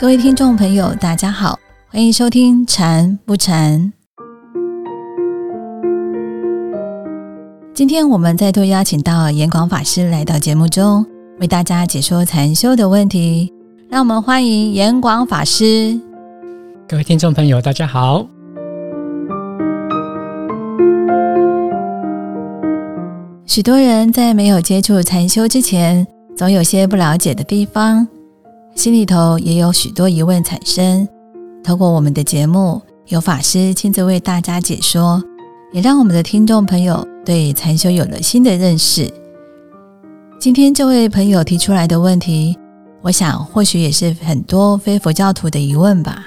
各位听众朋友，大家好，欢迎收听《禅不禅》。今天我们再度邀请到严广法师来到节目中，为大家解说禅修的问题。让我们欢迎严广法师。各位听众朋友，大家好。许多人在没有接触禅修之前，总有些不了解的地方，心里头也有许多疑问产生。透过我们的节目，有法师亲自为大家解说，也让我们的听众朋友对禅修有了新的认识。今天这位朋友提出来的问题，我想或许也是很多非佛教徒的疑问吧。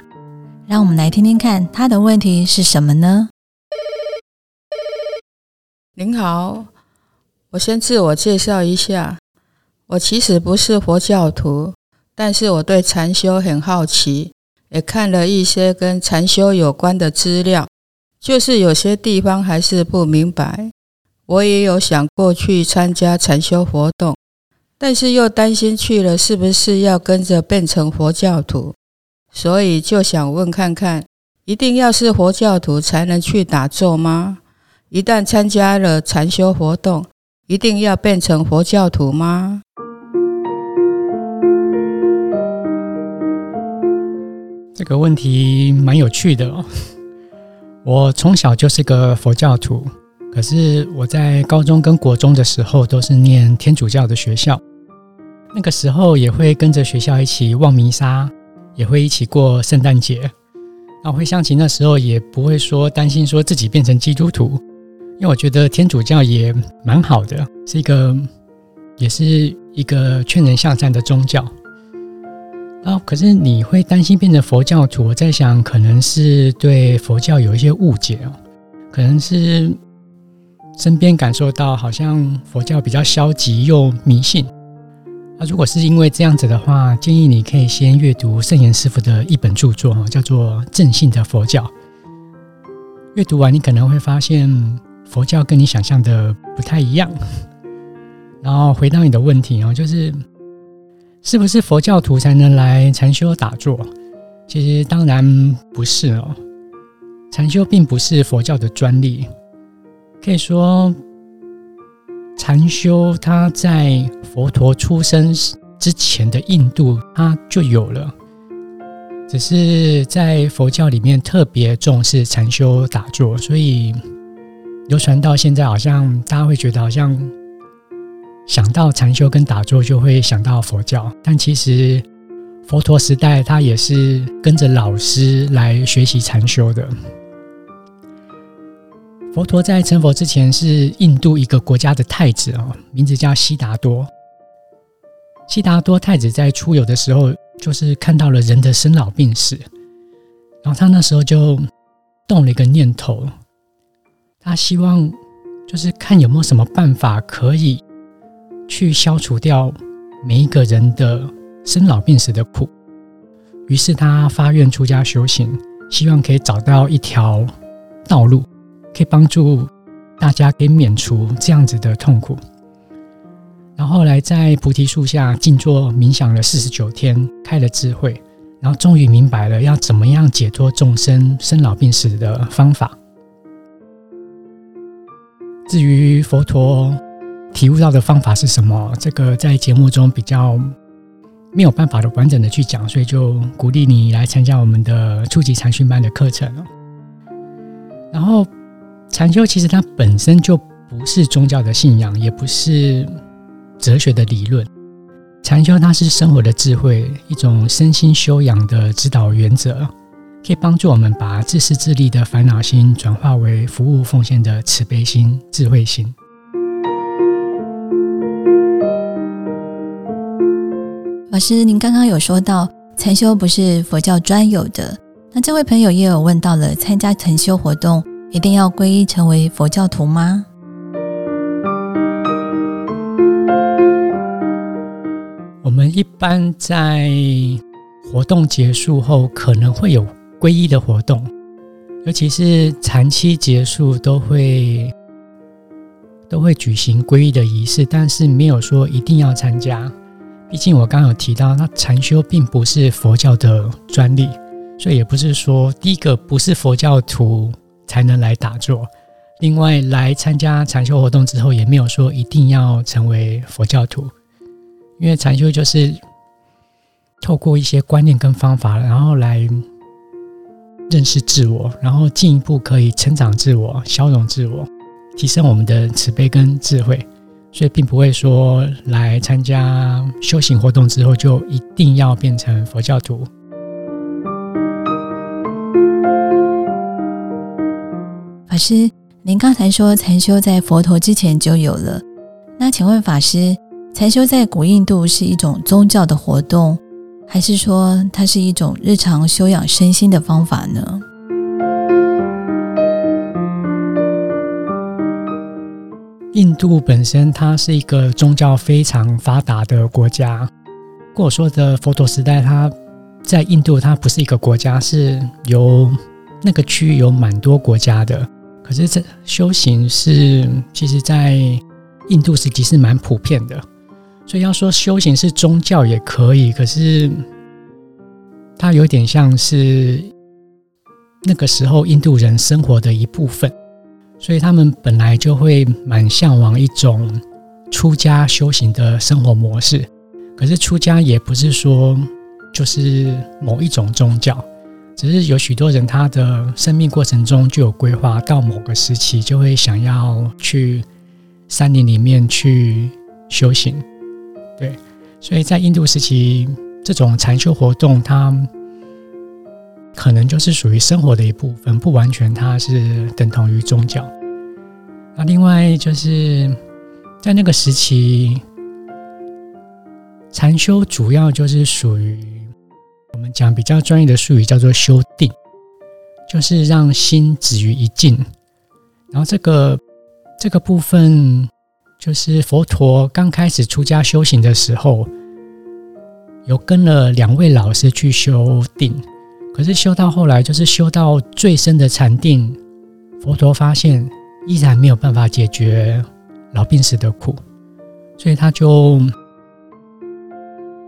让我们来听听看他的问题是什么呢？您好。我先自我介绍一下，我其实不是佛教徒，但是我对禅修很好奇，也看了一些跟禅修有关的资料，就是有些地方还是不明白。我也有想过去参加禅修活动，但是又担心去了是不是要跟着变成佛教徒，所以就想问看看，一定要是佛教徒才能去打坐吗？一旦参加了禅修活动，一定要变成佛教徒吗？这个问题蛮有趣的哦。我从小就是个佛教徒，可是我在高中跟国中的时候都是念天主教的学校，那个时候也会跟着学校一起望弥撒，也会一起过圣诞节。那回想起那时候，也不会说担心说自己变成基督徒。因为我觉得天主教也蛮好的，是一个，也是一个劝人向善的宗教。啊，可是你会担心变成佛教徒？我在想，可能是对佛教有一些误解哦，可能是身边感受到好像佛教比较消极又迷信。那如果是因为这样子的话，建议你可以先阅读圣严师傅的一本著作，叫做《正信的佛教》。阅读完，你可能会发现。佛教跟你想象的不太一样，然后回到你的问题哦，就是是不是佛教徒才能来禅修打坐？其实当然不是哦，禅修并不是佛教的专利，可以说禅修它在佛陀出生之前的印度它就有了，只是在佛教里面特别重视禅修打坐，所以。流传到现在，好像大家会觉得，好像想到禅修跟打坐，就会想到佛教。但其实佛陀时代，他也是跟着老师来学习禅修的。佛陀在成佛之前，是印度一个国家的太子哦，名字叫悉达多。悉达多太子在出游的时候，就是看到了人的生老病死，然后他那时候就动了一个念头。他希望就是看有没有什么办法可以去消除掉每一个人的生老病死的苦。于是他发愿出家修行，希望可以找到一条道路，可以帮助大家可以免除这样子的痛苦。然后来在菩提树下静坐冥想了四十九天，开了智慧，然后终于明白了要怎么样解脱众生生老病死的方法。至于佛陀体悟到的方法是什么，这个在节目中比较没有办法的完整的去讲，所以就鼓励你来参加我们的初级禅训班的课程然后，禅修其实它本身就不是宗教的信仰，也不是哲学的理论。禅修它是生活的智慧，一种身心修养的指导原则。可以帮助我们把自私自利的烦恼心转化为服务奉献的慈悲心、智慧心。老师，您刚刚有说到禅修不是佛教专有的，那这位朋友也有问到了，参加禅修活动一定要皈依成为佛教徒吗？我们一般在活动结束后可能会有。皈依的活动，尤其是禅期结束，都会都会举行皈依的仪式，但是没有说一定要参加。毕竟我刚刚有提到，那禅修并不是佛教的专利，所以也不是说第一个不是佛教徒才能来打坐。另外，来参加禅修活动之后，也没有说一定要成为佛教徒，因为禅修就是透过一些观念跟方法，然后来认识自我，然后进一步可以成长自我、消融自我、提升我们的慈悲跟智慧。所以并不会说来参加修行活动之后就一定要变成佛教徒。法师，您刚才说禅修在佛陀之前就有了，那请问法师，禅修在古印度是一种宗教的活动，还是说它是一种日常修养身心的方法呢？印度本身它是一个宗教非常发达的国家。跟我说的佛陀时代，它在印度它不是一个国家，是由那个区域有蛮多国家的。可是这修行是其实，在印度时期是蛮普遍的。所以要说修行是宗教也可以，可是它有点像是那个时候印度人生活的一部分。所以他们本来就会蛮向往一种出家修行的生活模式，可是出家也不是说就是某一种宗教，只是有许多人他的生命过程中就有规划，到某个时期就会想要去山林里面去修行。对，所以在印度时期，这种禅修活动，它。可能就是属于生活的一部分，不完全它是等同于宗教。那另外就是在那个时期，禅修主要就是属于我们讲比较专业的术语叫做修定，就是让心止于一境。然后这个这个部分就是佛陀刚开始出家修行的时候，有跟了两位老师去修定。可是修到后来，就是修到最深的禅定，佛陀发现依然没有办法解决老病死的苦，所以他就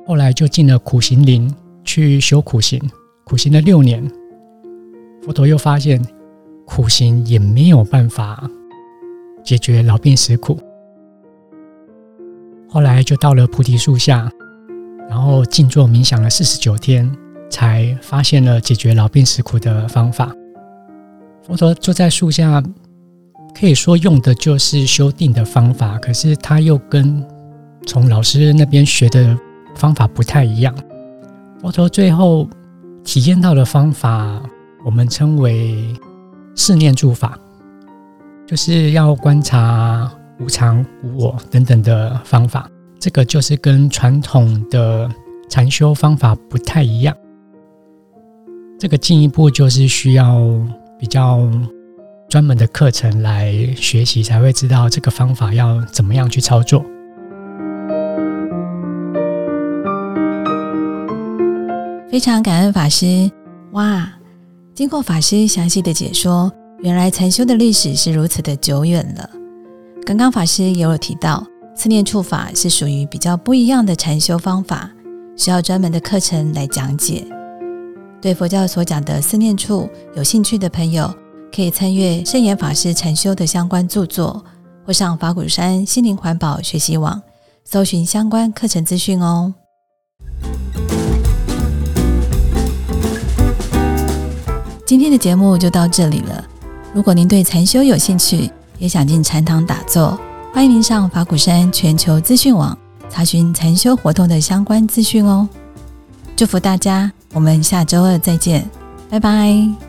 后来就进了苦行林去修苦行，苦行了六年，佛陀又发现苦行也没有办法解决老病死苦，后来就到了菩提树下，然后静坐冥想了四十九天。才发现了解决老病死苦的方法。佛陀坐在树下，可以说用的就是修定的方法，可是他又跟从老师那边学的方法不太一样。佛陀最后体验到的方法，我们称为四念住法，就是要观察无常、无我等等的方法。这个就是跟传统的禅修方法不太一样。这个进一步就是需要比较专门的课程来学习，才会知道这个方法要怎么样去操作。非常感恩法师，哇！经过法师详细的解说，原来禅修的历史是如此的久远了。刚刚法师也有提到，四念处法是属于比较不一样的禅修方法，需要专门的课程来讲解。对佛教所讲的思念处有兴趣的朋友，可以参阅圣严法师禅修的相关著作，或上法鼓山心灵环保学习网搜寻相关课程资讯哦。今天的节目就到这里了。如果您对禅修有兴趣，也想进禅堂打坐，欢迎您上法鼓山全球资讯网查询禅修活动的相关资讯哦。祝福大家！我们下周二再见，拜拜。